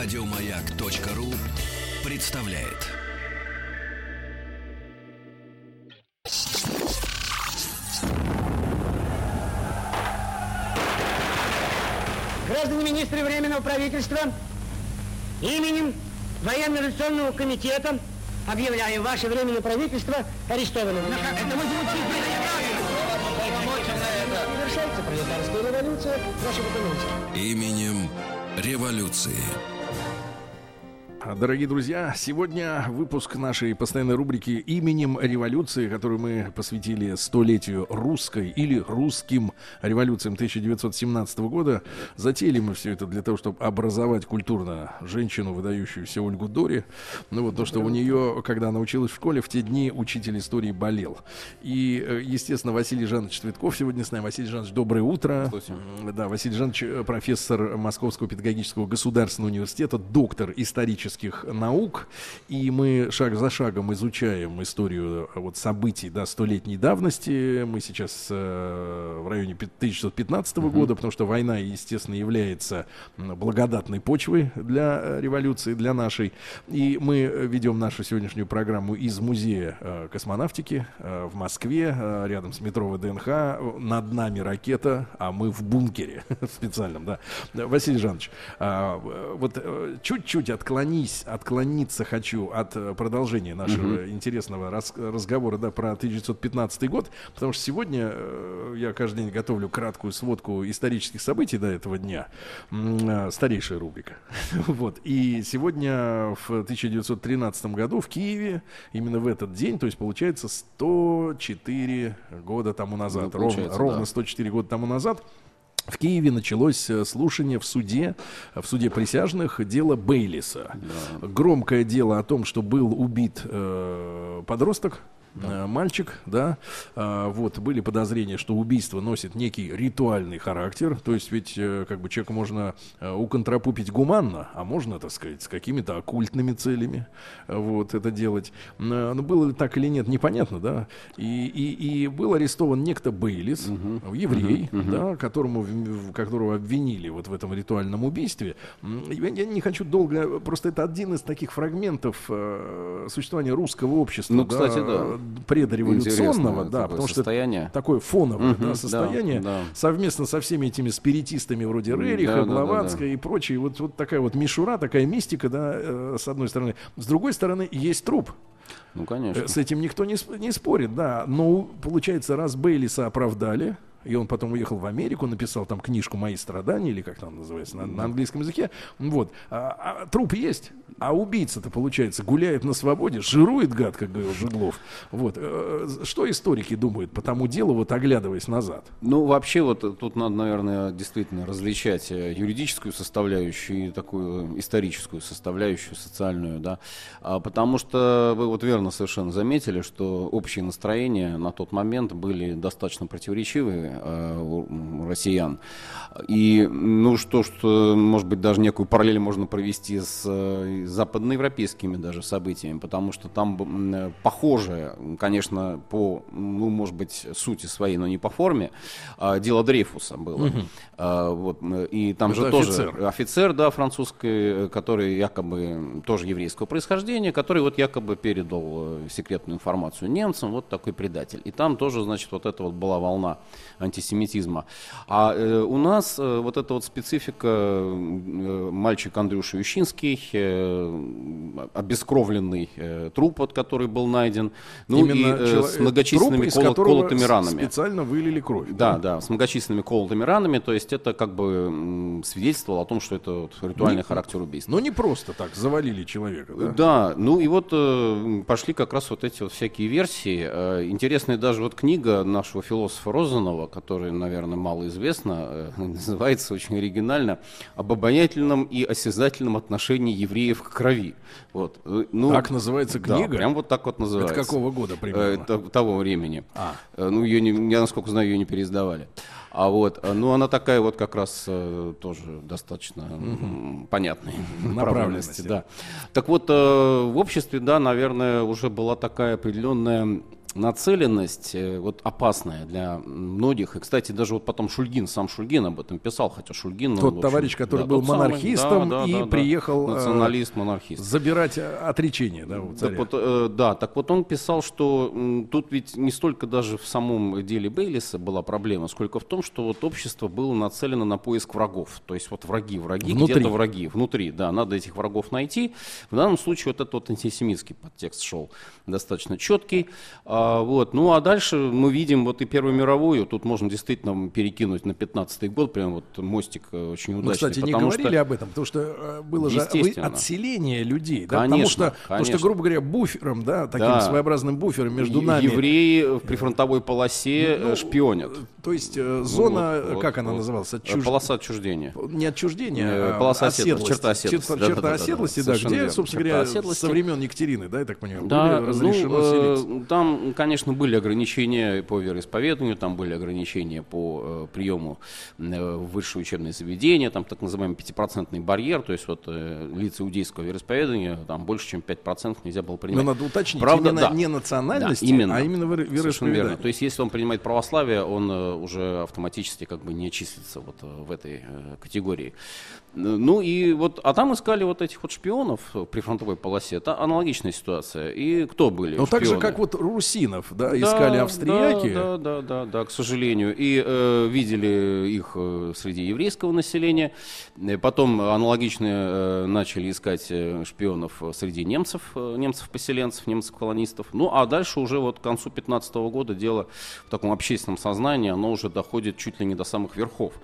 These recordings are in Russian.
Радиомаяк.ру представляет. Граждане министры Временного правительства, именем Военно-революционного комитета объявляем ваше Временное правительство арестованным. Это мы Завершается пролетарская революция. Именем революции. Дорогие друзья, сегодня выпуск нашей постоянной рубрики «Именем революции», которую мы посвятили столетию русской или русским революциям 1917 года. Затеяли мы все это для того, чтобы образовать культурно женщину, выдающуюся Ольгу Дори. Ну вот то, что у нее, когда она училась в школе, в те дни учитель истории болел. И, э, естественно, Василий Жанович Цветков сегодня с нами. Василий Жанович, доброе утро. Да, Василий Жанович, э, профессор Московского педагогического государственного университета, доктор исторических наук, и мы шаг за шагом изучаем историю э, вот событий да, столетней давности. Мы сейчас э, в районе 1915 uh-huh. года, потому что война, естественно, является благодатной почвой для э, революции, для нашей. И мы ведем нашу сегодняшнюю программу из музея э, космонавтики э, в Москве, э, рядом с метро ВДНХ. Над нами ракета, а мы в бункере специальном, да. Василий Жанович, э, вот э, чуть-чуть отклонись отклонись, отклониться хочу от э, продолжения нашего угу. интересного раз, разговора да, про 1915 год, потому что сегодня э, я каждый день готовлю краткую сводку исторических событий до этого дня. Э, старейшая рубрика. вот. И сегодня в 1913 году в Киеве, именно в этот день, то есть получается 104 года тому назад, ну, ровно, да. ровно 104 года тому назад, в Киеве началось э, слушание в суде, в суде присяжных дело Бейлиса. Да. Громкое дело о том, что был убит э, подросток да. Э, мальчик, да, а, вот, были подозрения, что убийство носит некий ритуальный характер, то есть ведь, э, как бы, человека можно э, уконтрапупить гуманно, а можно, так сказать, с какими-то оккультными целями, вот, это делать. Но было ли так или нет, непонятно, да, и, и, и был арестован некто Бейлис, угу. еврей, угу. да, которому, которого обвинили вот в этом ритуальном убийстве. Я не хочу долго, просто это один из таких фрагментов существования русского общества, ну, кстати, да, да предреволюционного, да, потому состояние. что такое фоновое угу, да, состояние, да, да. совместно со всеми этими спиритистами вроде Рериха, да, Блаватска да, да, да. и прочее, вот, вот такая вот мишура, такая мистика, да, э, с одной стороны. С другой стороны, есть труп. Ну, конечно. С этим никто не, не спорит, да. Но, получается, раз Бейлиса оправдали, и он потом уехал в Америку, написал там книжку «Мои страдания», или как там называется, на, на английском языке. Вот. А, а, труп есть, а убийца-то, получается, гуляет на свободе, жирует гад, как говорил Жиглов. Вот. Э, что историки думают по тому делу, вот оглядываясь назад? Ну, вообще, вот тут надо, наверное, действительно различать э, юридическую составляющую и такую историческую составляющую, социальную, да. А, потому что вы вот верно совершенно заметили, что общие настроения на тот момент были достаточно противоречивые э, россиян. И, ну, что, что, может быть, даже некую параллель можно провести с э, западноевропейскими даже событиями, потому что там э, похоже, конечно, по, ну, может быть, сути своей, но не по форме, э, дело Дрейфуса было. Угу. Э, вот, и там Это же офицер. тоже офицер, да, французский, который якобы тоже еврейского происхождения, который вот якобы передал э, секретную информацию немцам, вот такой предатель. И там тоже, значит, вот это вот была волна антисемитизма. А э, у нас э, вот эта вот специфика, э, мальчик Андрюша Ющинский, э, обескровленный э, труп, вот, который был найден, ну Именно и э, с многочисленными труп, кол- колотыми ранами. Специально вылили кровь. Да, да, да, с многочисленными колотыми ранами, то есть это как бы свидетельствовало о том, что это вот, ритуальный не, характер убийства. Но не просто так завалили человека, да? Да, ну и вот э, пошли как раз вот эти вот всякие версии. Э, интересная даже вот книга нашего философа Розанова, которая, наверное, мало известна, э, называется очень оригинально «Об обаятельном и осязательном отношении евреев к крови». Вот. Э, ну, так называется книга? Да, прям вот так вот называется. Это какого года примерно? Это, того времени. А. Э, ну, ее не, я, насколько знаю, ее не переиздавали. А вот, ну, она такая вот как раз э, тоже достаточно угу. понятной направленности, да. Так вот, э, в обществе, да, наверное, уже была такая определенная нацеленность э, вот опасная для многих. И, кстати, даже вот потом Шульгин, сам Шульгин об этом писал, хотя Шульгин... Тот он, товарищ, который да, был тот самый, монархистом да, да, и да, да. приехал, э, Националист, монархист. забирать э, отречение, да, у царя. Так вот, э, да, так вот он писал, что м, тут ведь не столько даже в самом деле Бейлиса была проблема, сколько в том, что вот общество было нацелено на поиск врагов. То есть вот враги, враги, где-то враги, внутри, да, надо этих врагов найти. В данном случае вот этот вот антисемитский подтекст шел достаточно четкий. А, вот. Ну а дальше мы видим вот и Первую мировую, тут можно действительно перекинуть на 15 год, прям вот мостик э, очень Мы, удачный. кстати, не потому говорили что- об этом, потому что э, было же отселение людей, да, потому Конечно, что, потому что, конечно. грубо говоря, буфером, да, таким Да. своеобразным буфером между нами, Евреи в прифронтовой полосе Ну, э, шпионят. то есть зона, Вот, вот, как она вот. называлась, отчуж- Полоса отчуждения. не отчуждение, Э, а полоса оседлости, черта оседлости. Черта, Да-да-да-да, черта оседлости, да, совершенно где, верно. собственно Черта говоря, оседлости. со времен Екатерины, да, я так понимаю, Да, были разрешено ну, селиться. там, конечно, были ограничения по вероисповеданию, там были ограничения по э, приему э, в высшее учебное заведение, там так называемый пятипроцентный барьер, то есть вот э, лица иудейского вероисповедания, там больше, чем 5% нельзя было Но принимать. надо уточнить, Правда, именно да. не национальности, Да, именно. а именно вероисповедание. верно. То есть, если он принимает православие, он э, уже автоматически как бы не числится вот э, в этой э, категории. Ну и вот, а там искали вот этих вот шпионов в прифронтовой полосе. Это аналогичная ситуация. И кто были? Ну, так же, как вот русинов, да, Да, искали да, австрияки. Да, да, да, да, к сожалению. И э, видели их э, среди еврейского населения. Э, Потом аналогично э, начали искать э, шпионов среди немцев, немцев-поселенцев, немцев-колонистов. Ну, а дальше уже вот к концу 15 года дело в таком общественном сознании, оно уже доходит чуть ли не до самых верхов.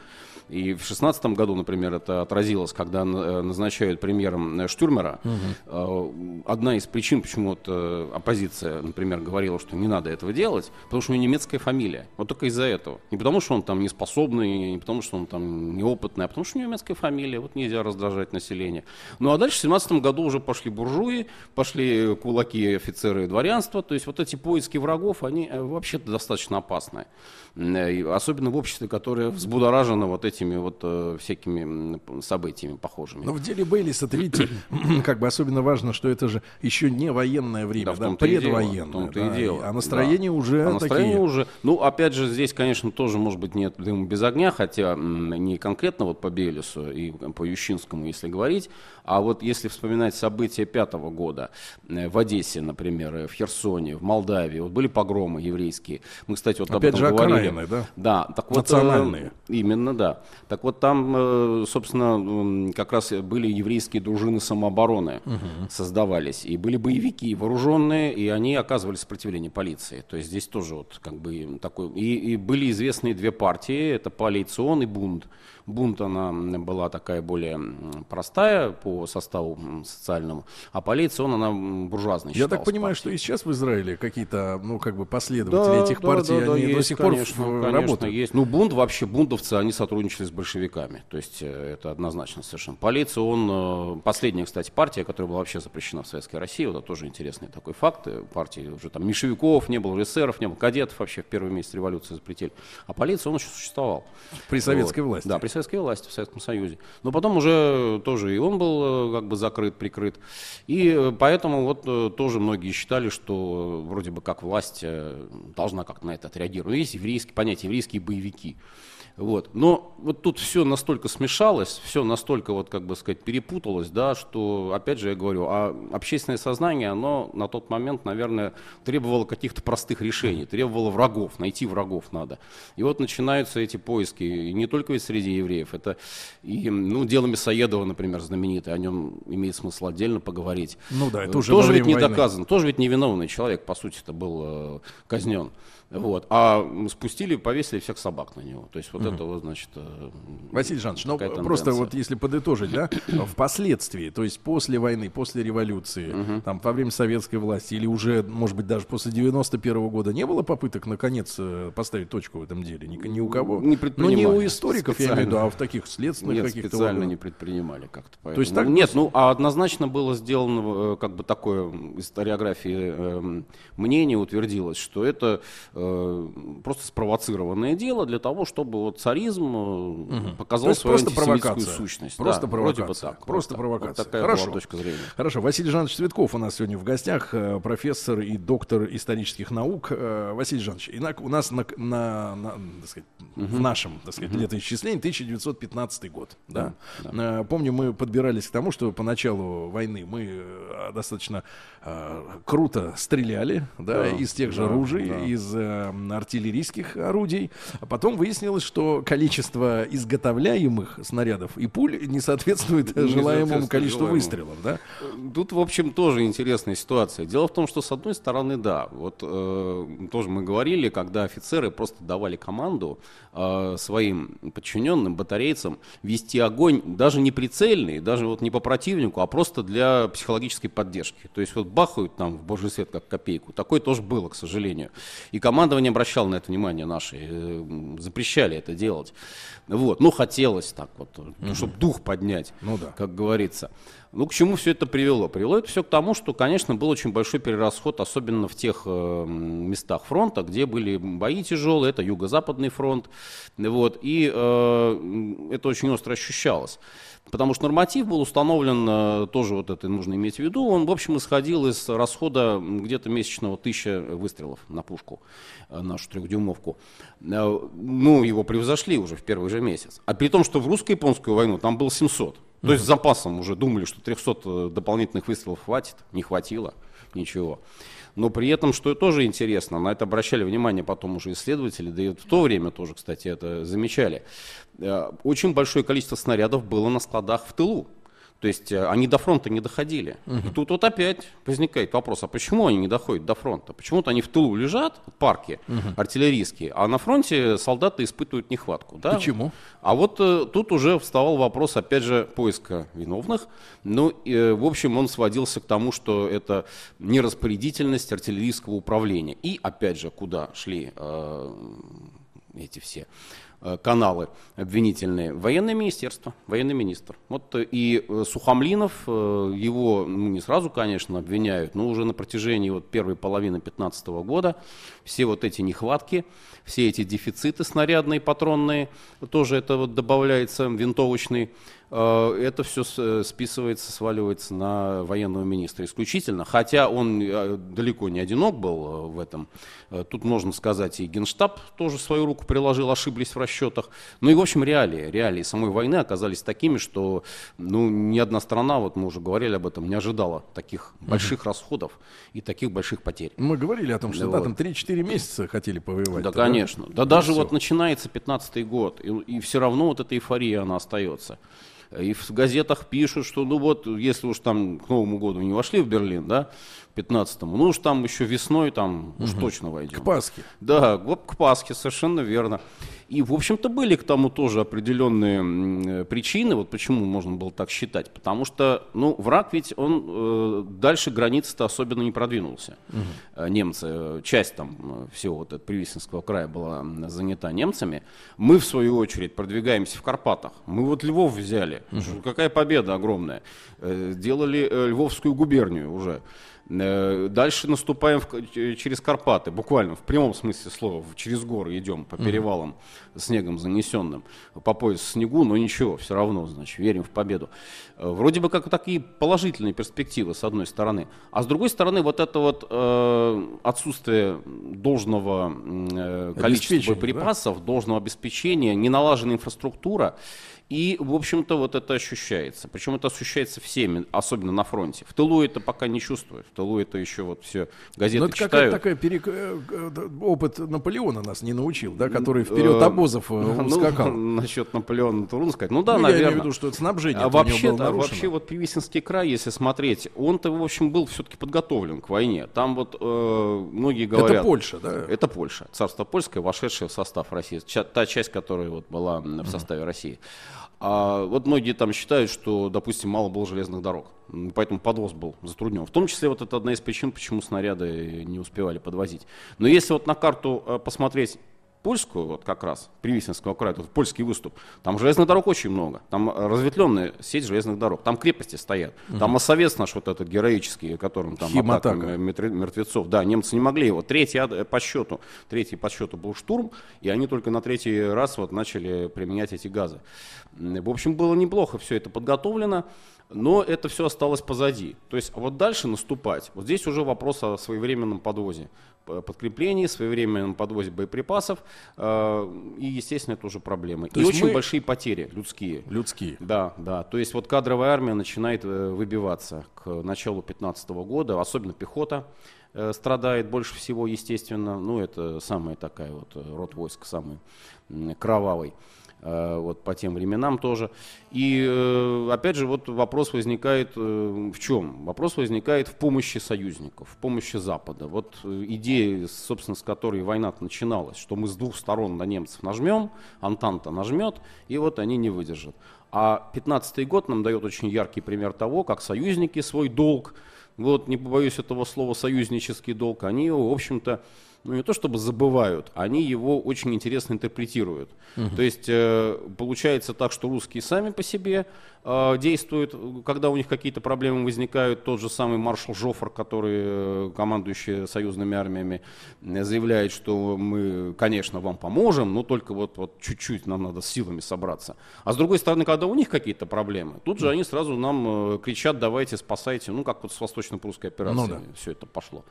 И в 16 году, например, это отразилось, когда э, назначают премьером э, Штюрмера. Э, Одна из причин, почему вот, оппозиция, например, говорила, что не надо этого делать, потому что у него немецкая фамилия. Вот только из-за этого. Не потому, что он там неспособный, не потому, что он там неопытный, а потому, что у него немецкая фамилия. Вот нельзя раздражать население. Ну а дальше в 17 году уже пошли буржуи, пошли кулаки, офицеры и дворянство. То есть вот эти поиски врагов, они вообще-то достаточно опасны. Особенно в обществе, которое взбудоражено вот этими вот э, всякими событиями похожими. Но в деле Бейлиса, видите, как бы особенно важно, что это же еще не военное время, Да, да, дело, предвоенное. том-то да, и дело. А настроения Да. уже А настроение такие. уже. Ну, опять же, здесь, конечно, тоже, может быть, нет дыма без огня, хотя не конкретно вот по Белесу и по Ющинскому, если говорить, а вот если вспоминать события пятого года э, в Одессе, например, э, в Херсоне, в Молдавии, вот были погромы еврейские. Мы, кстати, вот об Опять этом же, говорили. окраины, да? Да, так вот, Национальные. э, именно, да. Так вот там, э, собственно, как раз были еврейские дружины самообороны создавались, и были боевики вооруженные, и они оказывали сопротивление полиции. То есть здесь тоже вот как бы такой... И, и были известные две партии, это Палейцион и Бунд. Бунт, она была такая более простая по составу социальному, а Палейцион, она м, буржуазная Я так понимаю, что партией. и сейчас в Израиле какие-то, ну, как бы последователи этих да, партий, да, да, они до есть, сих пор конечно, работают. есть. Ну, бунт вообще, бундовцы, они сотрудничали с большевиками. То есть э, это однозначно совершенно. Полиция, он, э, последняя, кстати, партия, которая была вообще запрещена в Советской России, вот это тоже интересный такой факт. Э, Партии уже там меньшевиков не было, эсеров не было, кадетов вообще в первый месяц революции запретили. А полиция, он еще существовал. При советской Вот. власти. Да, при советской власти, в Советском Союзе. Но потом уже тоже и он был э, как бы закрыт, прикрыт. И э, поэтому вот э, тоже многие считали, что вроде бы как власть должна как-то на это отреагировать. Ну, Есть еврейские понятия, еврейские боевики. Вот. Но вот тут все настолько смешалось, все настолько, вот, как бы сказать, перепуталось, да, что, опять же, я говорю, а общественное сознание, оно на тот момент, наверное, требовало каких-то простых решений, требовало врагов, найти врагов надо. И вот начинаются эти поиски, и не только ведь среди евреев, это и, ну, дело Мясоедова, например, знаменитое, о нем имеет смысл отдельно поговорить. Ну да, это Э, уже тоже ведь не войны. доказано, тоже ведь невиновный человек, по сути, это был э, казнен. Вот. А спустили, повесили всех собак на него. То есть вот это вот, значит... э, Василий Жанович, ну просто вот если подытожить, да, впоследствии, то есть после войны, после революции, там во время советской власти или уже, может быть, даже после 91 года не было попыток наконец э, поставить точку в этом деле ни, ни у кого? Не ну не у историков, я имею в виду, Специально. а в таких следственных Нет, каких-то специально органах. не предпринимали как-то. То есть поэтому. так Нет, ну а однозначно было сделано э, как бы такое историографии эм, мнение утвердилось, что это э, просто спровоцированное дело для того, чтобы вот царизм угу. показал То свою просто провокация. сущность. Просто да, провокация. Вроде бы так. Просто вот провокация. Вот такая Хорошо. была точка зрения. Хорошо. Василий Жанович Цветков у нас сегодня в гостях, э, профессор и доктор исторических наук. Э, Василий Жанович, инак- у нас на, на- на, так сказать, в нашем так сказать, летоисчислении 1915 год. Да? Э, Помню, мы подбирались к тому, что по началу войны мы достаточно э, круто стреляли да, Да, из тех же да, ружей, да. из артиллерийских орудий. А потом выяснилось, что количество изготовляемых снарядов и пуль не соответствует Не желаемому соответствует количеству желаемому. выстрелов. Да? Тут, в общем, тоже интересная ситуация. Дело в том, что с одной стороны, да, вот э, тоже мы говорили, когда офицеры просто давали команду э, своим подчиненным, батарейцам, вести огонь даже не прицельный, даже вот не по противнику, а просто для психологической поддержки. То есть вот бахают там в божий свет как копейку. Такое тоже было, к сожалению. И командование обращало на это внимание наши, э, запрещали это делать. Вот, ну хотелось так вот, чтобы дух поднять, Ну да. как говорится. Ну, к чему все это привело? Привело это все к тому, что, конечно, был очень большой перерасход, особенно в тех э, местах фронта, где были бои тяжелые, это Юго-Западный фронт, вот, и э, это очень остро ощущалось. Потому что норматив был установлен, э, тоже вот это нужно иметь в виду, он, в общем, исходил из расхода где-то месячного тысяча выстрелов на пушку, э, нашу трехдюймовку. Э, Ну, его превзошли уже в первый же месяц. А при том, что в русско-японскую войну там было 700. То есть с запасом уже думали, что 300 дополнительных выстрелов хватит, не хватило, ничего. Но при этом, что тоже интересно, на это обращали внимание потом уже исследователи, да и в то время тоже, кстати, это замечали. Э, Очень большое количество снарядов было на складах в тылу. То есть э, они до фронта не доходили. И тут вот опять возникает вопрос, а почему они не доходят до фронта? Почему-то они в тылу лежат, парки артиллерийские, а на фронте солдаты испытывают нехватку. Да? Почему? А вот э, тут уже вставал вопрос, опять же, поиска виновных. Ну, э, в общем, он сводился к тому, что это нераспорядительность артиллерийского управления. И, опять же, куда шли э, эти все каналы обвинительные. Военное министерство, военный министр. Вот э, и э, Сухомлинов, э, его ну, не сразу, конечно, обвиняют, но уже на протяжении вот первой половины 2015 года все вот эти нехватки, все эти дефициты снарядные, патронные, тоже это вот добавляется винтовочный, э, это все с- списывается, сваливается на военного министра исключительно, хотя он э, далеко не одинок был э, в этом. Э, Тут можно сказать, и Генштаб тоже свою руку приложил, ошиблись в расчетах. Ну и, в общем, реалии, реалии самой войны оказались такими, что ну, ни одна страна, вот мы уже говорили об этом, не ожидала таких больших расходов и таких больших потерь. Мы говорили о том, что Да да, вот. там 3-4 месяца хотели повоевать. Да, конечно. Да, даже всё. вот начинается 15 год, и, все равно вот эта эйфория, она остается. И в газетах пишут, что ну вот, если уж там к Новому году не вошли в Берлин, да, 15-му, ну уж там еще весной там уж точно войдем. К Пасхе. Да, к Пасхе, совершенно верно. И, в общем-то, были к тому тоже определенные э, причины, вот почему можно было так считать. Потому что, ну, враг ведь, он э, дальше границы-то особенно не продвинулся. Э, Немцы, э, часть там всего вот этого Привисинского края была занята немцами. Мы, в свою очередь, продвигаемся в Карпатах. Мы вот Львов взяли. Какая победа огромная. Э, Делали э, Львовскую губернию уже. Э, Дальше наступаем в через Карпаты, буквально в прямом смысле слова, через горы идем по перевалам снегом занесенным, по пояс в снегу, но ничего, все равно, значит, верим в победу. Э, Вроде бы как такие положительные перспективы с одной стороны, а с другой стороны вот это вот э, отсутствие должного э, количества боеприпасов, должного обеспечения, неналаженная инфраструктура. И, в общем-то, вот это ощущается. Причем это ощущается всеми, особенно на фронте. В тылу это пока не чувствуют. В тылу это еще вот все газеты Ну, это читают. такая перек- э, опыт Наполеона нас не научил, да, который вперед Э, обозов э, ну, ускакал. насчет Наполеона трудно сказать. Ну да, Ну, я имею в наверное. виду, что это снабжение А вообще, было вообще вот Привисинский край, если смотреть, он-то, в общем, был все-таки подготовлен к войне. Там вот э, многие говорят... Это Польша, да? Это Польша, царство польское, вошедшее в состав России, та часть, которая вот была в составе России. А вот многие там считают, что, допустим, мало было железных дорог, поэтому подвоз был затруднен. В том числе вот это одна из причин, почему снаряды не успевали подвозить. Но если вот на карту э, посмотреть польскую, вот как раз, Привисинского края, тут польский выступ, там железных дорог очень много, там разветвленная сеть железных дорог, там крепости стоят, угу. там Осовец наш вот этот героический, которым там атака мертвецов, да, немцы не могли его, третий по счету, третий по счету был штурм, и они только на третий раз вот начали применять эти газы. В общем, было неплохо все это подготовлено но это все осталось позади. То есть вот дальше наступать, вот здесь уже вопрос о своевременном подвозе подкреплений, своевременном подвозе боеприпасов, э, и, естественно, это уже проблемы. То и очень мы... большие потери людские. Людские. Да, да. То есть вот кадровая армия начинает э, выбиваться к началу 2015 года, особенно пехота э, страдает больше всего, естественно. Ну, это самая такая вот род войск, самый кровавый. Э, вот по тем временам тоже. И э, опять же вот вопрос возникает э, в чем? Вопрос возникает в помощи союзников, в помощи Запада. Вот идея, собственно, с которой война начиналась, что мы с двух сторон на немцев нажмем, Антанта нажмет, и вот они не выдержат. А 15 год нам дает очень яркий пример того, как союзники свой долг, вот не побоюсь этого слова, союзнический долг, они в общем-то, ну не то чтобы забывают, они его очень интересно интерпретируют. Угу. То есть э, получается так, что русские сами по себе э, действуют, когда у них какие-то проблемы возникают, тот же самый маршал Жофр, который э, командующий союзными армиями, э, заявляет, что мы, конечно, вам поможем, но только вот, вот чуть-чуть нам надо силами собраться. А с другой стороны, когда у них какие-то проблемы, тут же они сразу нам э, кричат, давайте спасайте, ну как вот с восточно-прусской операцией ну, да. все это пошло.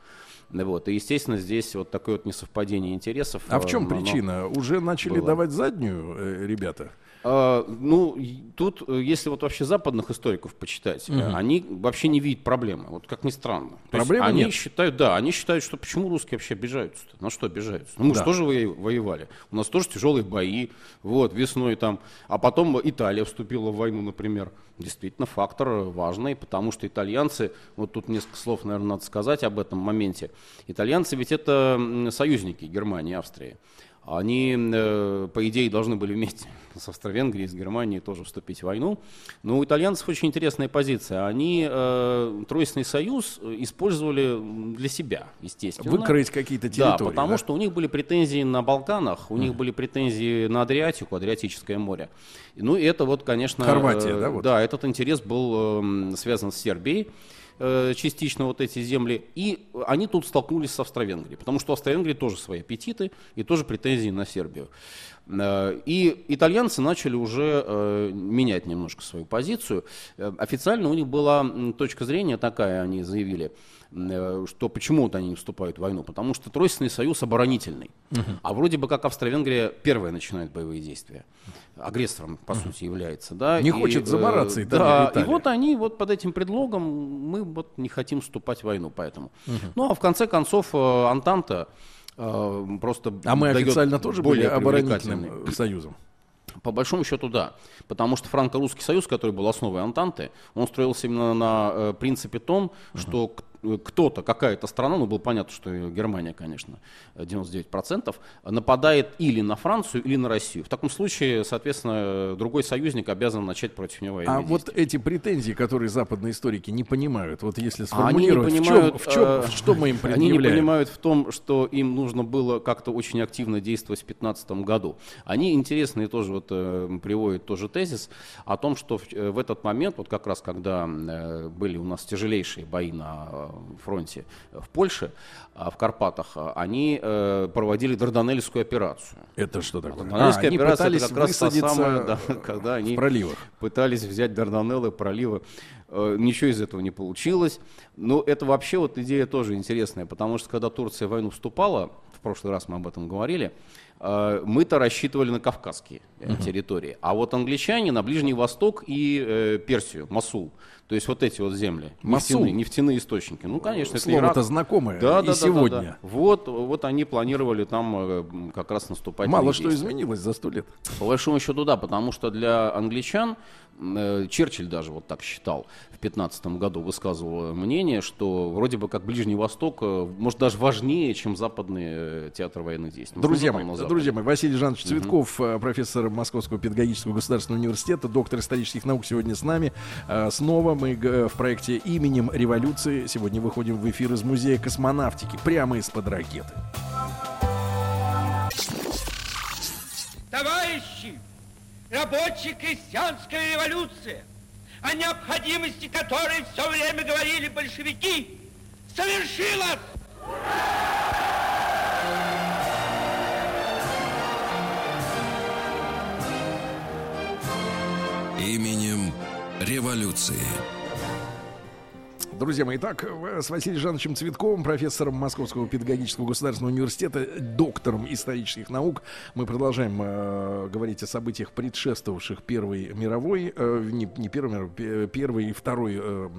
Вот. И, естественно, здесь вот такое вот несовпадение интересов. А в чем причина? Уже начали было. давать заднюю э, ребята? А, ну, тут, э, если вот вообще западных историков почитать, угу. они вообще не видят проблемы. Вот как ни странно. Проблемы они нет. считают, да, они считают, что почему русские вообще обижаются? -то? На что обижаются? Ну, мы да. же тоже воевали. У нас тоже тяжелые бои. Вот, весной там. А потом Италия вступила в войну, например. Действительно, фактор важный, потому что итальянцы, вот тут несколько слов, наверное, надо сказать об этом моменте. Итальянцы ведь это союзники Германии, Австрии. Они, э, по идее, должны были вместе с Австро-Венгрией, с Германией тоже вступить в войну. Но у итальянцев очень интересная позиция. Они э, Тройственный союз использовали для себя, естественно. Выкроить какие-то территории. Да, потому да? что у них были претензии на Балканах, у mm. них были претензии на Адриатику, Адриатическое море. Ну и это вот, конечно... Хорватия, э, да? Вот? Да, этот интерес был э, связан с Сербией. Э, частично вот эти земли, и они тут столкнулись с Австро-Венгрией, потому что у Австро-Венгрии тоже свои аппетиты и тоже претензии на Сербию. Э, и итальянцы начали уже э, менять немножко свою позицию. Официально у них была точка зрения такая, они заявили, что почему вот они не вступают в войну, потому что Тройственный союз оборонительный, угу. а вроде бы как Австро-Венгрия первая начинает боевые действия агрессором, по сути, является. Да? Не и, хочет замораться э, Италия, Да, и вот они вот под этим предлогом, мы вот не хотим вступать в войну, поэтому. Угу. Ну, а в конце концов, э, Антанта э, просто А мы официально тоже были оборонительным союзом? По большому счету, да. Потому что Франко-Русский союз, который был основой Антанты, он строился именно на э, принципе том, uh-huh. что кто-то, какая-то страна, ну было понятно, что Германия, конечно, 99%, нападает или на Францию, или на Россию. В таком случае, соответственно, другой союзник обязан начать против него военные А действия. вот эти претензии, которые западные историки не понимают, вот если сформулировать, они не понимают, в, чем, в, чем, э, что мы им предъявляем? Они не понимают в том, что им нужно было как-то очень активно действовать в 2015 году. Они интересные тоже вот э, приводят тоже тезис о том, что в, э, в этот момент, вот как раз когда э, были у нас тяжелейшие бои на фронте в Польше, а в Карпатах, а, они э, проводили Дарданельскую операцию. Это что такое? Дарданельская а, операция это как раз та самая, да, когда они проливах. пытались взять Дарданеллы, проливы. Э, ничего из этого не получилось. Но это вообще вот идея тоже интересная, потому что когда Турция в войну вступала, в прошлый раз мы об этом говорили, э, мы-то рассчитывали на кавказские uh-huh. территории, а вот англичане на Ближний Восток и э, Персию, Масул. То есть вот эти вот земли, нефтяные, нефтяные источники. Ну, конечно, Слово это знакомое да, и да, сегодня. Да, да. Вот, вот они планировали там э, как раз наступать. Мало что изменилось за сто лет. По большому счету, да, потому что для англичан Э, Черчилль даже вот так считал в 15 году, высказывал мнение, что вроде бы как Ближний Восток, э, может даже важнее, чем западные э, театры военных действий. Друзья мои, друзья мои, Василий Жанович Цветков, угу. профессор Московского педагогического государственного университета, доктор исторических наук сегодня с нами. Снова мы в проекте «Именем революции» сегодня выходим в эфир из Музея космонавтики, прямо из-под ракеты. рабочая крестьянская революция, о необходимости которой все время говорили большевики, совершилась! Именем революции. Друзья мои, так, с Василием Жановичем Цветковым, профессором Московского педагогического государственного университета, доктором исторических наук, мы продолжаем э, говорить о событиях, предшествовавших Первой мировой, э, не, не Первой мировой, Первой и Второй э,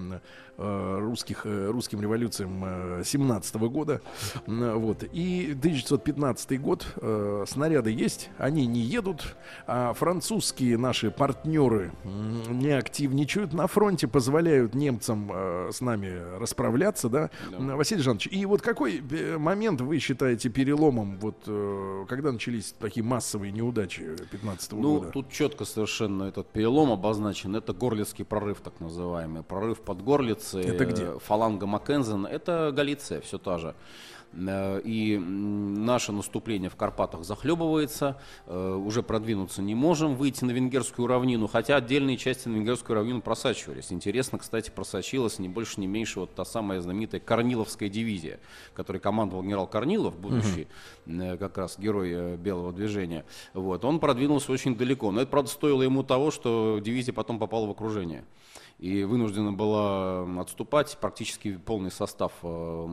Э, русских, э, русским революциям 17 -го года. Вот. И 1915 год. Э, снаряды есть, они не едут. А французские наши партнеры не активничают на фронте, позволяют немцам с нами расправляться. Да? Да. Василий Жанович, и вот какой момент вы считаете переломом, вот, когда начались такие массовые неудачи 15 -го ну, года? Тут четко совершенно этот перелом обозначен. Это Горлицкий прорыв, так называемый. Прорыв под Горлиц Галиции. Это где? Фаланга Маккензен. Это Галиция, все та же. Э, и наше наступление в Карпатах захлебывается, э, уже продвинуться не можем, выйти на венгерскую равнину, хотя отдельные части на венгерскую равнину просачивались. Интересно, кстати, просочилась не больше, не меньше вот та самая знаменитая Корниловская дивизия, которой командовал генерал Корнилов, будущий угу. как раз герой Белого движения. Вот. Он продвинулся очень далеко, но это, правда, стоило ему того, что дивизия потом попала в окружение и вынуждена была отступать. Практически полный состав э,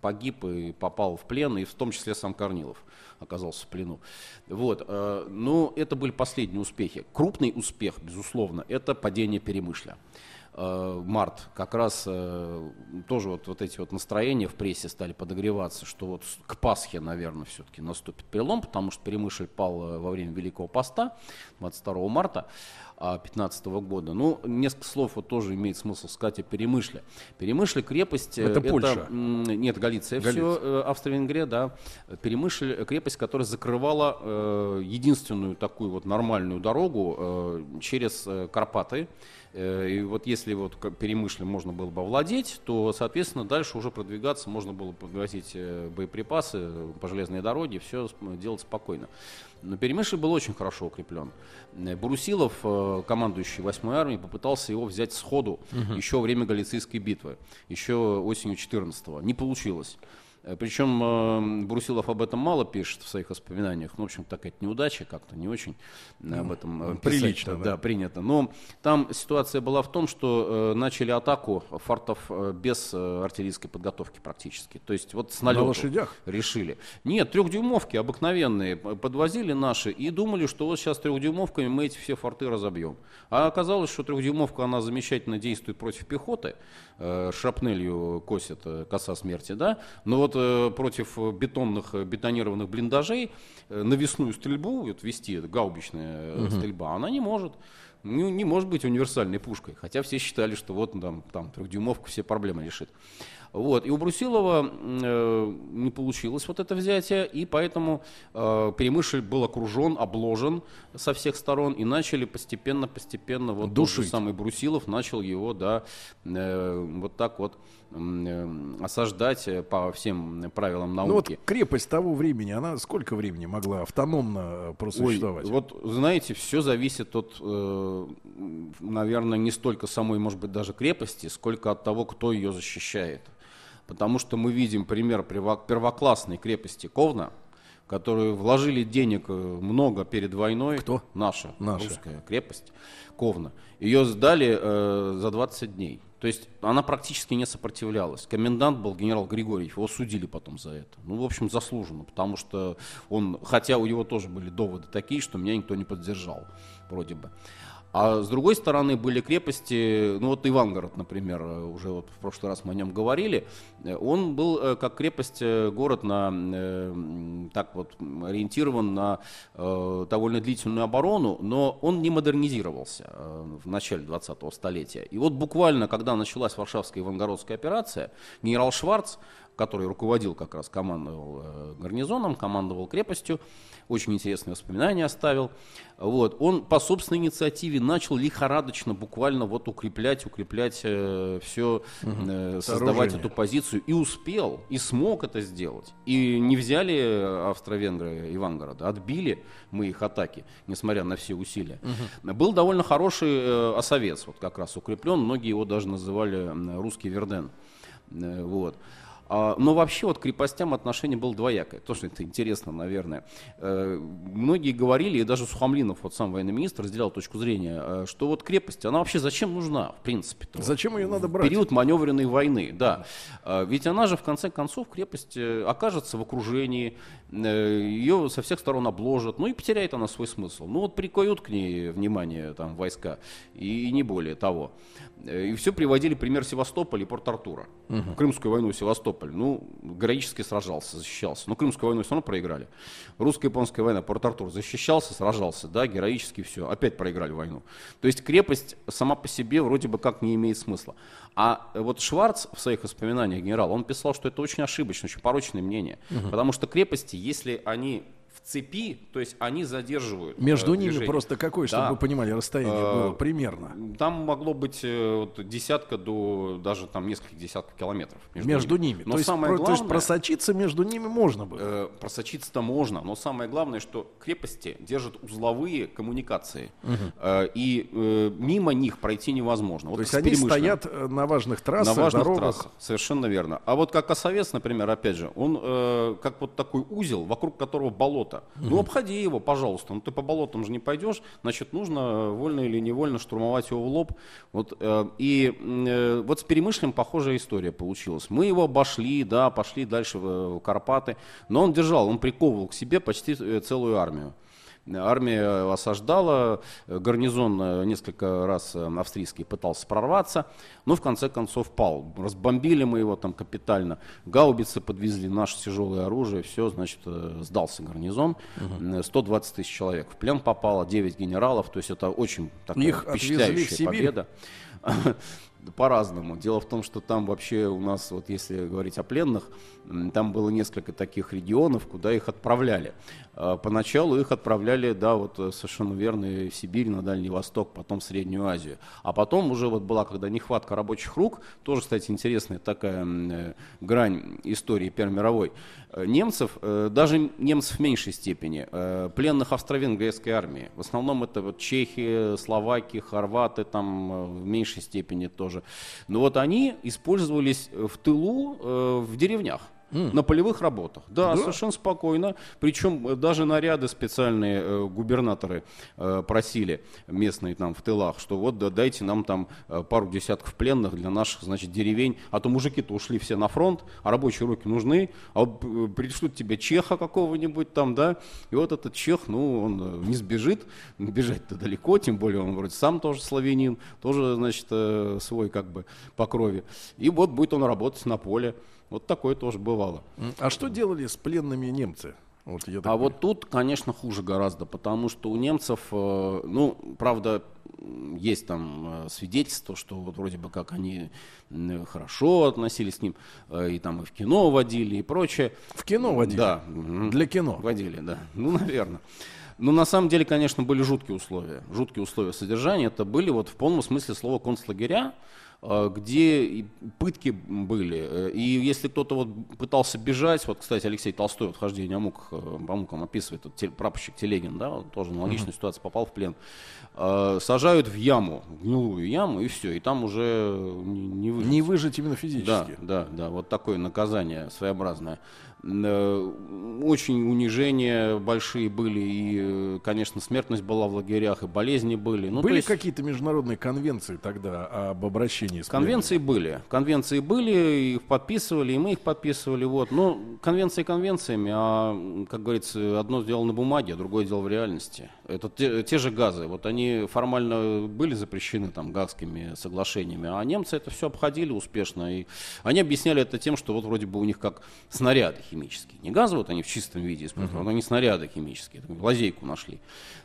погиб и попал в плен, и в том числе сам Корнилов оказался в плену. Вот. Э, но это были последние успехи. Крупный успех, безусловно, это падение Перемышля март, как раз тоже вот, вот эти вот настроения в прессе стали подогреваться, что вот к Пасхе, наверное, все-таки наступит перелом, потому что Перемышль пал во время Великого Поста 22 марта. 2015 года. Ну, несколько слов вот тоже имеет смысл сказать о Перемышле. Перемышле крепость... Э, это, это Польша? Нет, Галиция, Галиция. все, э, Австро-Венгрия, да. Перемышль крепость, которая закрывала э, единственную такую вот нормальную дорогу э, через э, Карпаты. Э, и вот если вот перемышлем можно было бы овладеть, то, соответственно, дальше уже продвигаться можно было подвозить боеприпасы по железной дороге, все делать спокойно. Но Перемышль был очень хорошо укреплен. Э, Брусилов, э, командующий 8-й армией, попытался его взять сходу угу. еще во время Галицийской битвы, еще осенью 14-го. Не получилось. Э, Причем э, Брусилов об этом мало пишет в своих воспоминаниях. Ну, в общем, такая неудача как-то не очень ну, об этом Прилично, да. да, принято. Но там ситуация была в том, что э, начали атаку фартов э, без э, артиллерийской подготовки практически. То есть вот с налету На лошадях? решили. Нет, трехдюймовки обыкновенные подвозили наши и думали, что вот сейчас трехдюймовками мы эти все форты разобьем. А оказалось, что трехдюймовка, она замечательно действует против пехоты, э, шрапнелью косит э, коса смерти, да, но вот вот против бетонных, бетонированных блиндажей э, навесную стрельбу вот, вести, гаубичная угу. стрельба, она не может. Ну, не может быть универсальной пушкой. Хотя все считали, что вот там, там трехдюймовка все проблемы решит. Вот. И у Брусилова э, не получилось вот это взятие, и поэтому э, Перемышль был окружен, обложен со всех сторон, и начали постепенно-постепенно, вот Душить. тот же самый Брусилов начал его, да, э, вот так вот э, осаждать э, по всем правилам науки. Ну вот крепость того времени, она сколько времени могла автономно э, просуществовать? Ой, вот знаете, все зависит от, э, наверное, не столько самой, может быть, даже крепости, сколько от того, кто ее защищает потому что мы видим пример первоклассной крепости Ковна, которые вложили денег э, много перед войной. Кто? Наша, Наша. русская крепость Ковна. Ее сдали э, за 20 дней. То есть она практически не сопротивлялась. Комендант был генерал Григорьев, его судили потом за это. Ну, в общем, заслуженно, потому что он, хотя у него тоже были доводы такие, что меня никто не поддержал, вроде бы. А с другой стороны были крепости, ну вот Ивангород, например, уже вот в прошлый раз мы о нем говорили, он был э, как крепость, э, город на, э, так вот, ориентирован на довольно длительную оборону, но он не модернизировался в начале 20-го столетия. И вот буквально, когда началась Варшавская Ивангородская операция, генерал Шварц, который руководил как раз, командовал э, гарнизоном, командовал крепостью, очень интересные воспоминания оставил. Вот. Он по собственной инициативе начал лихорадочно буквально вот укреплять, укреплять э, все, э, создавать эту позицию. И успел, и смог это сделать. И не взяли австро-венгры Ивангорода, отбили мы их атаки, несмотря на все усилия. Был довольно хороший э, осовец, вот как раз укреплен. Многие его даже называли русский Верден. Э, Вот. А, Но вообще вот к крепостям отношение было двоякое. Тоже это интересно, наверное. Э, Многие говорили, и даже Сухомлинов, вот сам военный министр, разделял точку зрения, э, что вот крепость, она вообще зачем нужна, в принципе? Зачем ее надо брать? Период маневренной войны, да. А, Ведь она же в конце концов крепость э, окажется в окружении, э, ее со всех сторон обложат, ну и потеряет она свой смысл. Ну вот прикуют к ней внимание там войска и, и не более того. Э, И все приводили пример Севастополя и Порт-Артура. Крымскую войну Севастополь, ну, героически сражался, защищался. Но Крымскую войну все равно проиграли. Русско-японская война, Порт-Артур защищался, сражался, да, героически все. Опять проиграли войну. То есть крепость сама по себе вроде бы как не имеет смысла. А вот Шварц в своих воспоминаниях генерал, он писал, что это очень ошибочное, очень порочное мнение. Потому что крепости, если они в цепи, то есть они задерживают. Между э, ними движение. просто какое, чтобы Да. вы понимали, расстояние Э, было примерно. Там могло быть э, вот, десятка до даже там нескольких десятков километров Между ними. Но то, есть, самое про- то есть главное, просочиться между ними можно было. э, просочиться-то можно, но самое главное, что крепости держат узловые коммуникации, Э, и э, мимо них пройти невозможно. Вот то есть они стоят э, на важных трассах, на важных дорогах. трассах, совершенно верно. А вот как Осовец, например, опять же, он э, как вот такой узел, вокруг которого болото. Ну, обходи его, пожалуйста. Ну, ты по болотам же не пойдешь, значит, нужно э, вольно или невольно штурмовать его в лоб. Вот, э, и э, вот с Перемышлем похожая история получилась. Мы его обошли, да, пошли дальше в, в Карпаты, но он держал, он приковывал к себе почти э, целую армию. Армия осаждала, э, гарнизон э, несколько раз э, австрийский пытался прорваться, но в конце концов пал. Разбомбили мы его там капитально, гаубицы подвезли наше тяжелое оружие, все, значит, сдался гарнизон. Э, 120 тысяч человек в плен попало, 9 генералов, то есть это очень такая Их отвезли в впечатляющая Сибирь? По-разному. Дело в том, что там вообще у нас, вот если говорить о пленных, там было несколько таких регионов, куда их отправляли. А, Поначалу их отправляли, да, вот э, совершенно верно, в Сибирь, на Дальний Восток, потом в Среднюю Азию. А потом уже вот была, когда нехватка рабочих рук, тоже, кстати, интересная такая э, грань истории Первой мировой. Э, Немцев, даже немцев в меньшей степени, пленных австро-венгерской армии, в основном это вот чехи, словаки, хорваты, там в меньшей степени тоже. Но вот они использовались в тылу, э, в деревнях. На полевых работах. Да, совершенно спокойно. Причем э, даже наряды специальные э, губернаторы э, просили местные там в тылах, что вот да, дайте нам там пару десятков пленных для наших, значит, деревень. А то мужики-то ушли все на фронт, а рабочие руки нужны. А вот пришлют тебе чеха какого-нибудь там, да, и вот этот чех, ну, он не сбежит, бежать-то далеко, тем более он вроде сам тоже славянин, тоже, значит, э, свой как бы по крови. И вот будет он работать на поле. Вот такое тоже бывало. А что делали с пленными немцы? Вот я А понимаю. вот тут, конечно, хуже гораздо, потому что у немцев, э, ну, правда, есть там э, свидетельство, что вот вроде бы как они хорошо относились к ним, э, и там и в кино водили, и прочее. в кино водили? Да. Для кино. Водили, да. Ну, наверное. Ну, на самом деле, конечно, были жуткие условия. Жуткие условия содержания. Это были вот в полном смысле слова концлагеря, где и пытки были. Э, И если кто-то вот пытался бежать, вот, кстати, Алексей Толстой вот «Хождение о муках», э, по мукам описывает, вот, те- прапорщик Телегин, да, вот тоже аналогичная ситуация, попал в плен. Э, Сажают в яму, в гнилую яму, и все, и там уже не, не выжить. Не выжить именно Да, физически. да, да, вот такое наказание своеобразное. Э, Очень унижения большие были, и, э, конечно, смертность была в лагерях, и болезни были. Ну, Были есть какие-то международные конвенции тогда об обращении с Конвенции были, конвенции были, их подписывали, и мы их подписывали, вот. Но конвенции конвенциями, а, как говорится, одно сделано на бумаге, а другое дело в реальности. Это те, те же газы. Вот они формально были запрещены там гагскими соглашениями, а немцы это все обходили успешно. И они объясняли это тем, что вот вроде бы у них как снаряды химические. Не газы вот они в чистом виде используют, uh-huh. но они снаряды химические. Лазейку нашли.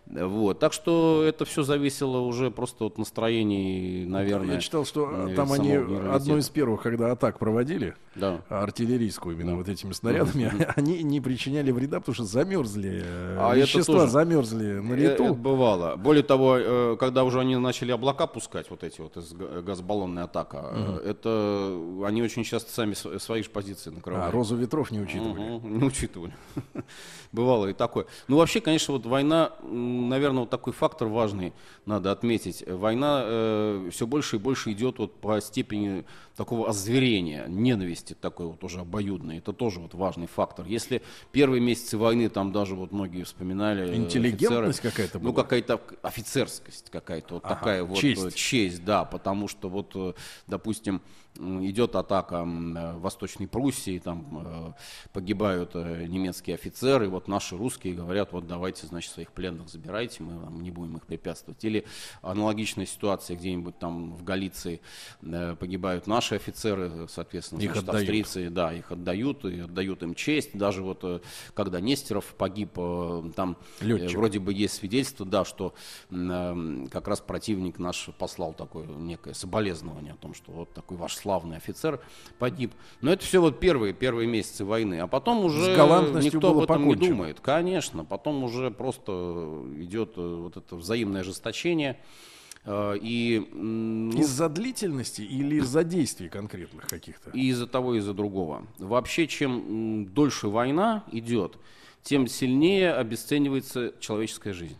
Вот. Так что это все зависело уже просто от настроений, наверное. Я читал, что там они одно из первых, когда атак проводили, да. артиллерийскую именно да. вот этими снарядами, они не причиняли вреда, потому что замерзли. А вещества замерзли на э, лету. Это бывало. Более того, э, когда уже они начали облака пускать, вот эти вот из газобаллонная атака, угу. это они очень часто сами свои же позиции накрывали. А розу ветров не учитывали. Угу, не учитывали. Бывало и такое. Ну, вообще, конечно, вот война наверное, вот такой фактор важный надо отметить. Война э, все больше и больше идет вот по степени такого озверения, ненависти такой вот уже обоюдной. Это тоже вот важный фактор. Если первые месяцы войны, там даже вот многие вспоминали... Э, Интеллигентность какая-то была? Ну, какая-то офицерскость какая-то, вот ага, такая вот честь. честь, да, потому что вот, э, допустим, идет атака в Восточной Пруссии, там погибают немецкие офицеры, вот наши русские говорят, вот давайте, значит, своих пленных забирайте, мы вам не будем их препятствовать. Или аналогичная ситуация где-нибудь там в Галиции погибают наши офицеры, соответственно, их значит, австрийцы, да, их отдают и отдают им честь. Даже вот э, когда Нестеров погиб, э, там э, Летчик. вроде бы есть свидетельство, да, что как раз противник наш послал такое некое соболезнование о том, что вот такой ваш славный офицер погиб. Но это все вот первые, первые месяцы войны. А потом уже никто об этом покончено. не думает. Конечно, потом уже просто идет вот это взаимное ожесточение. Э, и, ну, из-за длительности или из-за действий конкретных каких-то? И из-за того, и из-за другого. Вообще, чем дольше война идет, тем сильнее обесценивается человеческая жизнь.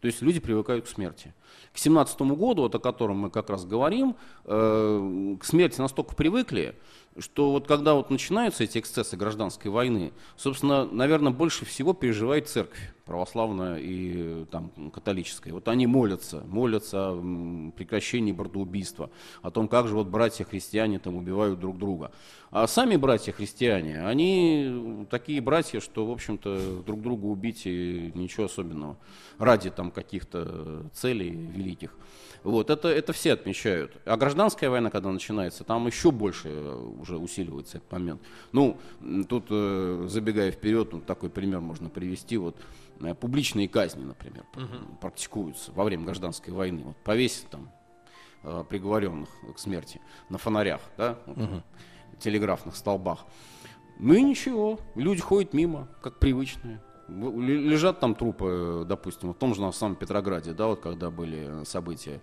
То есть люди привыкают к смерти. К 17 году, вот о котором мы как раз говорим, э, к смерти настолько привыкли, что вот когда вот начинаются эти эксцессы гражданской войны, собственно, наверное, больше всего переживает церковь православная и там, католическая. Вот они молятся, молятся о прекращении братоубийства, о том, как же вот братья-христиане там убивают друг друга. А сами братья-христиане, они такие братья, что, в общем-то, друг друга убить и ничего особенного ради там каких-то целей великих. Вот, это, это все отмечают. А гражданская война, когда начинается, там еще больше уже усиливается этот момент. Ну, тут, э, забегая вперед, ну, такой пример можно привести. Вот, э, публичные казни, например, угу. практикуются во время гражданской войны. Вот, повесить там э, приговоренных к смерти на фонарях, да, вот, угу. телеграфных столбах. Ну и ничего, люди ходят мимо, как привычные лежат там трупы, допустим, в том же на самом Петрограде, да, вот когда были события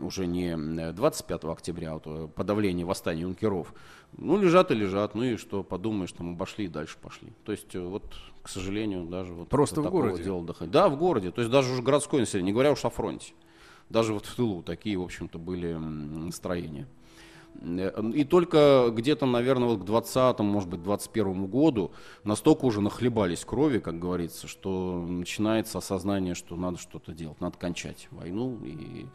уже не 25 октября, а вот э, подавление восстания юнкеров. Ну, лежат и лежат, ну и что, подумаешь, там обошли и дальше пошли. То есть, э, вот, к сожалению, даже вот Просто в городе? Дела доходит. Да, в городе, то есть даже уже городское население, не говоря уж о фронте. Даже вот в тылу такие, в общем-то, были настроения. И только где-то, наверное, вот к 20 может быть, 21 году настолько уже нахлебались крови, как говорится, что начинается осознание, что надо что-то делать, надо кончать войну и,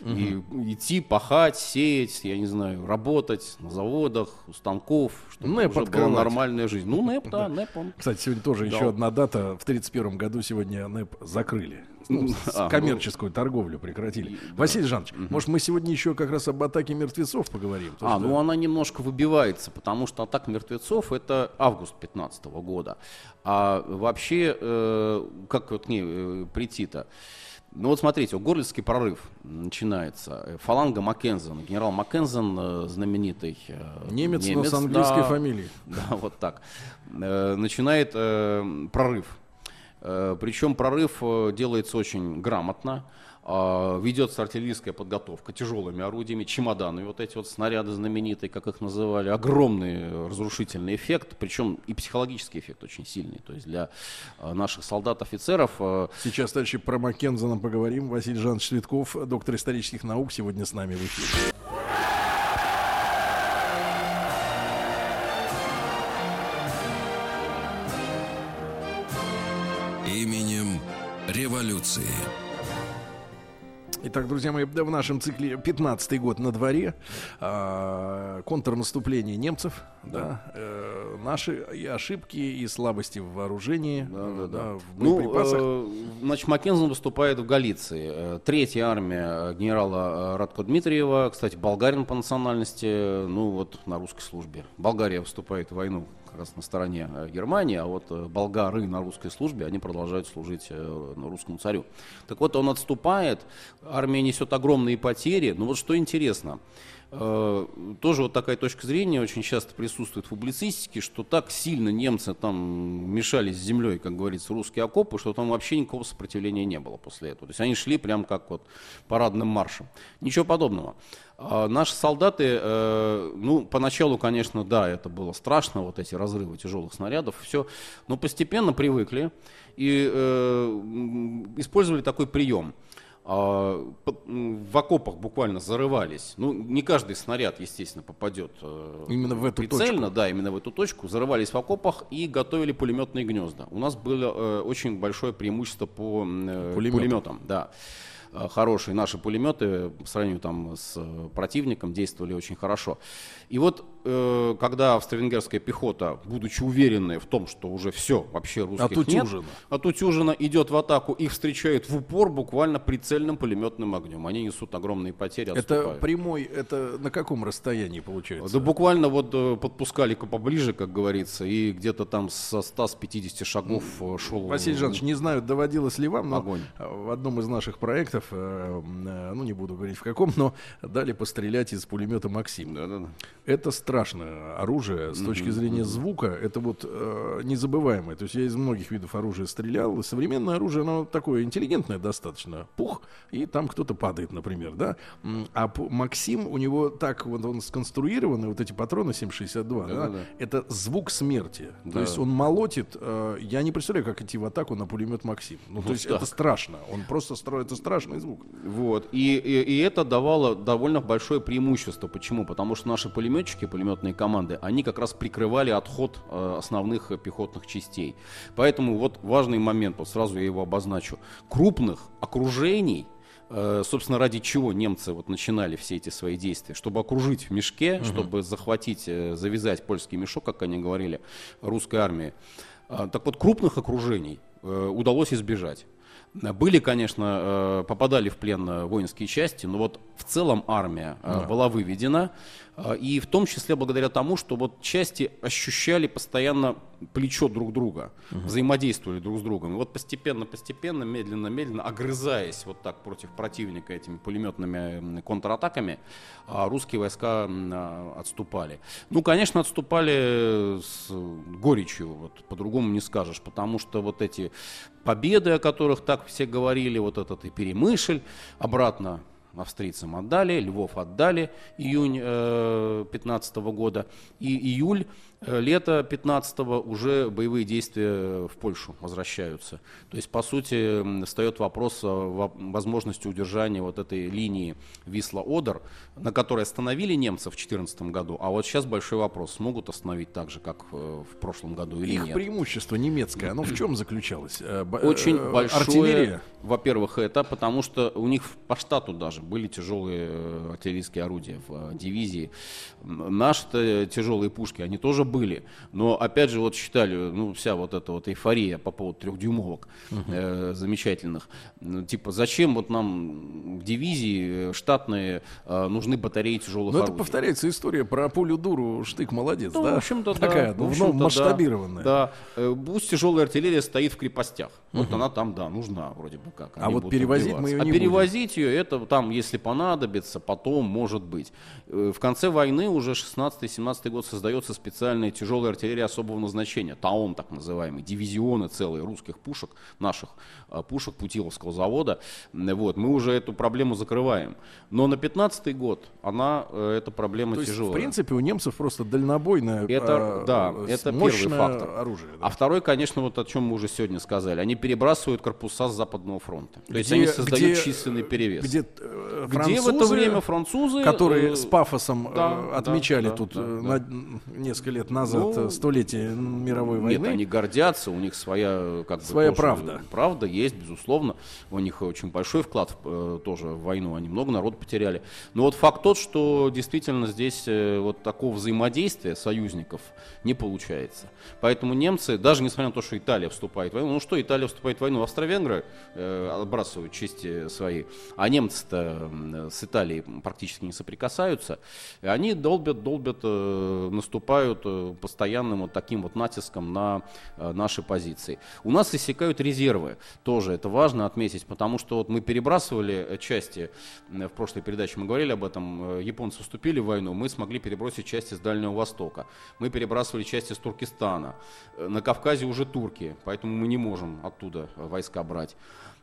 угу. и идти, пахать, сеять, я не знаю, работать на заводах, у станков, чтобы НЭП уже открывать. была нормальная жизнь. Ну, НЭП, да, НЭП он. Кстати, сегодня тоже да. еще одна дата. В 31 году сегодня НЭП закрыли. Ну, а, коммерческую ну, торговлю прекратили. Да. Василий Жанович, угу. может мы сегодня еще как раз об атаке мертвецов поговорим? А, что... ну она немножко выбивается, потому что атака мертвецов это август 15 года. А вообще, э, как вот к ней э, прийти-то? Ну вот смотрите, Горлицкий прорыв начинается. Фаланга Маккензен, генерал Маккензен, э, знаменитый э, немец, немец но с английской да, фамилией. Да, вот так. Э, начинает прорыв Э, Причем прорыв э, делается очень грамотно. А, ведется артиллерийская подготовка тяжелыми орудиями, чемоданы, вот эти вот снаряды знаменитые, как их называли, огромный разрушительный эффект, причем и психологический эффект очень сильный, то есть для э, наших солдат, офицеров. Сейчас, дальше про Маккензена поговорим. Василий Жанович Цветков, доктор исторических наук, сегодня с нами в эфире. Революции. Итак, друзья мои, в нашем цикле 15-й год на дворе. А, контрнаступление немцев. Да. Э, наши и ошибки, и слабости в вооружении, да, да, да. в Ну, боеприпасах. э, значит, Маккензен выступает в Галиции. Э, Третья армия э, генерала э, Радко Дмитриева, кстати, болгарин по национальности, э, ну вот на русской службе. Болгария вступает в войну как раз на стороне э, Германии, а вот э, болгары на русской службе, они продолжают служить э, русскому царю. Так вот, он отступает, армия несет огромные потери. Но вот что интересно, тоже вот такая точка зрения очень часто присутствует в публицистике, что так сильно немцы там мешались с землей, как говорится, русские окопы, что там вообще никакого сопротивления не было после этого. То есть они шли прям как вот парадным маршем. Ничего подобного. А наши солдаты, э, ну, поначалу, конечно, да, это было страшно, вот эти разрывы тяжелых снарядов, все, но постепенно привыкли и э, использовали такой прием в окопах буквально зарывались. Ну, не каждый снаряд, естественно, попадет э, Именно в эту прицельно, да, именно в эту точку. Зарывались в окопах и готовили пулеметные гнезда. У нас было э, очень большое преимущество по э, Пулеметам. пулеметам, да. Хорошие наши пулеметы по сравнению там с противником действовали очень хорошо. И вот э, когда австро-венгерская пехота, будучи уверенной в том, что уже все, вообще русских Отутюжено. нет, отутюжено идет в атаку, их встречают в упор буквально прицельным пулеметным огнем. Они несут огромные потери, Это отступают. прямой, это на каком расстоянии получается? Да буквально вот э, подпускали поближе, как говорится, и где-то там со 150 шагов э, шел... Василий Жанович, не знаю, доводилось ли вам, но Огонь. в одном из наших проектов, э, ну не буду говорить в каком, но дали пострелять из пулемета Максим. Да-да-да. Это страшное оружие с точки зрения звука. Это вот э, незабываемое. То есть я из многих видов оружия стрелял. И современное оружие, оно такое интеллигентное достаточно. Пух, и там кто-то падает, например, да. А Максим, у него так вот он сконструирован, вот эти патроны 7,62, да, Да-да-да. это звук смерти. То Да. есть он молотит. э, я не представляю, как идти в атаку на пулемет Максим. Ну, то Вот есть так. это страшно. Он просто строит, это страшный звук. Вот. И, и, и это давало довольно большое преимущество. Почему? Потому что наши пулеметчики, пулеметные команды, они как раз прикрывали отход э, основных э, пехотных частей. Поэтому вот важный момент, вот сразу я его обозначу. Крупных окружений э, собственно, ради чего немцы вот начинали все эти свои действия? Чтобы окружить в мешке, чтобы захватить, завязать польский мешок, как они говорили, русской армии. А, Так вот, крупных окружений удалось избежать. Были, конечно, попадали в плен воинские части, но вот в целом армия э, была выведена, и в том числе благодаря тому, что вот части ощущали постоянно плечо друг друга, взаимодействовали друг с другом. И вот постепенно, постепенно, медленно, медленно, огрызаясь вот так против противника этими пулеметными контратаками, а, русские войска а, отступали. Ну, конечно, отступали с горечью, вот по-другому не скажешь, потому что вот эти победы, о которых так все говорили, вот этот и Перемышль, обратно австрийцам отдали, Львов отдали, июнь 15 года, и июль, э, лето 15 уже боевые действия в Польшу возвращаются. То есть, по сути, встает вопрос о во- возможности удержания вот этой линии Висла-Одер, на которой остановили немцев в 2014 году, а вот сейчас большой вопрос, смогут остановить так же, как э, в прошлом году или Их нет. преимущество немецкое, оно в чем заключалось? Э, Очень э, большое, Артиллерия. во-первых, это потому что у них по штату даже были тяжелые э, артиллерийские орудия в э, дивизии. М, Наши-то тяжелые пушки, они тоже были. Но опять же, вот считали, ну, вся вот эта вот эйфория по поводу трехдюймовок э, замечательных. Ну, типа, зачем вот нам в дивизии э, штатные э, нужны батареи тяжелых Но это орудий? повторяется история про пулю дуру, штык молодец, Ну, да? в общем-то, да. Такая, В ну, общем-то, да. масштабированная. Да. Э, Пусть тяжелая артиллерия стоит в крепостях. Вот она там, да, нужна вроде бы как. А Они вот будут перевозить мы А не будем. перевозить ее, это там, если понадобится, потом может быть. Э, В конце войны уже 16-17 год создается специальная тяжелая артиллерия особого назначения. ТАОН так называемый. Дивизионы целые русских пушек, наших э, пушек Путиловского завода. Вот, мы уже эту проблему закрываем. Но на 15 год она, э, эта проблема То есть, тяжелая. в принципе, у немцев просто дальнобойное Это, э, да, это первый фактор. оружие. да. А второй, конечно, вот о чем мы уже сегодня сказали. Они перебрасывают корпуса с Западного фронта. То есть Где- они создают где- численный перевес. Где э, Где в это время французы, которые э, с пафосом э, да, отмечали да, тут да, да. на- несколько лет назад Ну, столетие мировой Нет, войны. они гордятся, у них своя как бы Своя тоже правда. Правда есть, безусловно. У них очень большой вклад э, тоже в войну. Они много народу потеряли. Но вот факт тот, что действительно здесь э, вот такого взаимодействия союзников не получается. Поэтому немцы, даже несмотря на то, что Италия вступает в войну, ну что, Италия вступает в войну, австро-венгры э, отбрасывают чести свои, а немцы-то с Италией практически не соприкасаются, и они долбят, долбят, э, наступают э, постоянным вот таким вот натиском на э, наши позиции. У нас иссякают резервы, тоже это важно отметить, потому что вот мы перебрасывали части, в прошлой передаче мы говорили об этом, э, японцы вступили в войну, мы смогли перебросить части с Дальнего Востока, мы перебрасывали части с Туркестана, Э, на Кавказе уже турки, поэтому мы не можем оттуда войска брать.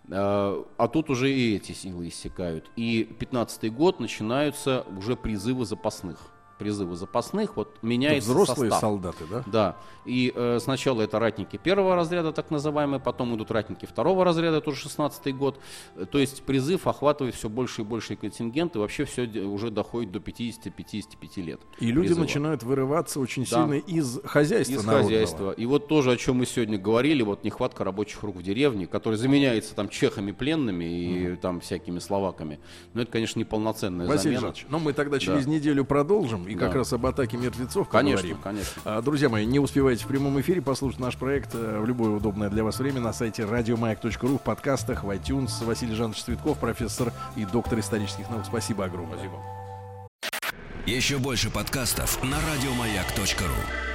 А тут уже и эти силы иссякают. И 15 год начинаются уже призывы запасных. Призывы запасных, вот меняется взрослые состав. солдаты, да? Да. И э, сначала это ратники первого разряда, так называемые, потом идут ратники второго разряда, тоже 16 год. Э, То есть призыв охватывает все больше и больше контингент, и вообще все уже доходит до 50-55 лет. И люди призыва. начинают вырываться очень Да. сильно из хозяйства Из народного. хозяйства. И вот тоже, о чем мы сегодня говорили, вот нехватка рабочих рук в деревне, которая заменяется там чехами пленными и там всякими словаками. Но это, конечно, неполноценная Василий замена. Жанович, ну мы тогда через неделю продолжим и как Да. раз об атаке мертвецов Конечно, поговорим. конечно. А, Друзья мои, не успевайте в прямом эфире послушать наш проект э, в любое удобное для вас время на сайте радиомаяк.ру, в подкастах, в iTunes. Василий Жанович Цветков, профессор и доктор исторических наук. Спасибо огромное. Спасибо. Еще больше подкастов на радиомаяк.ру.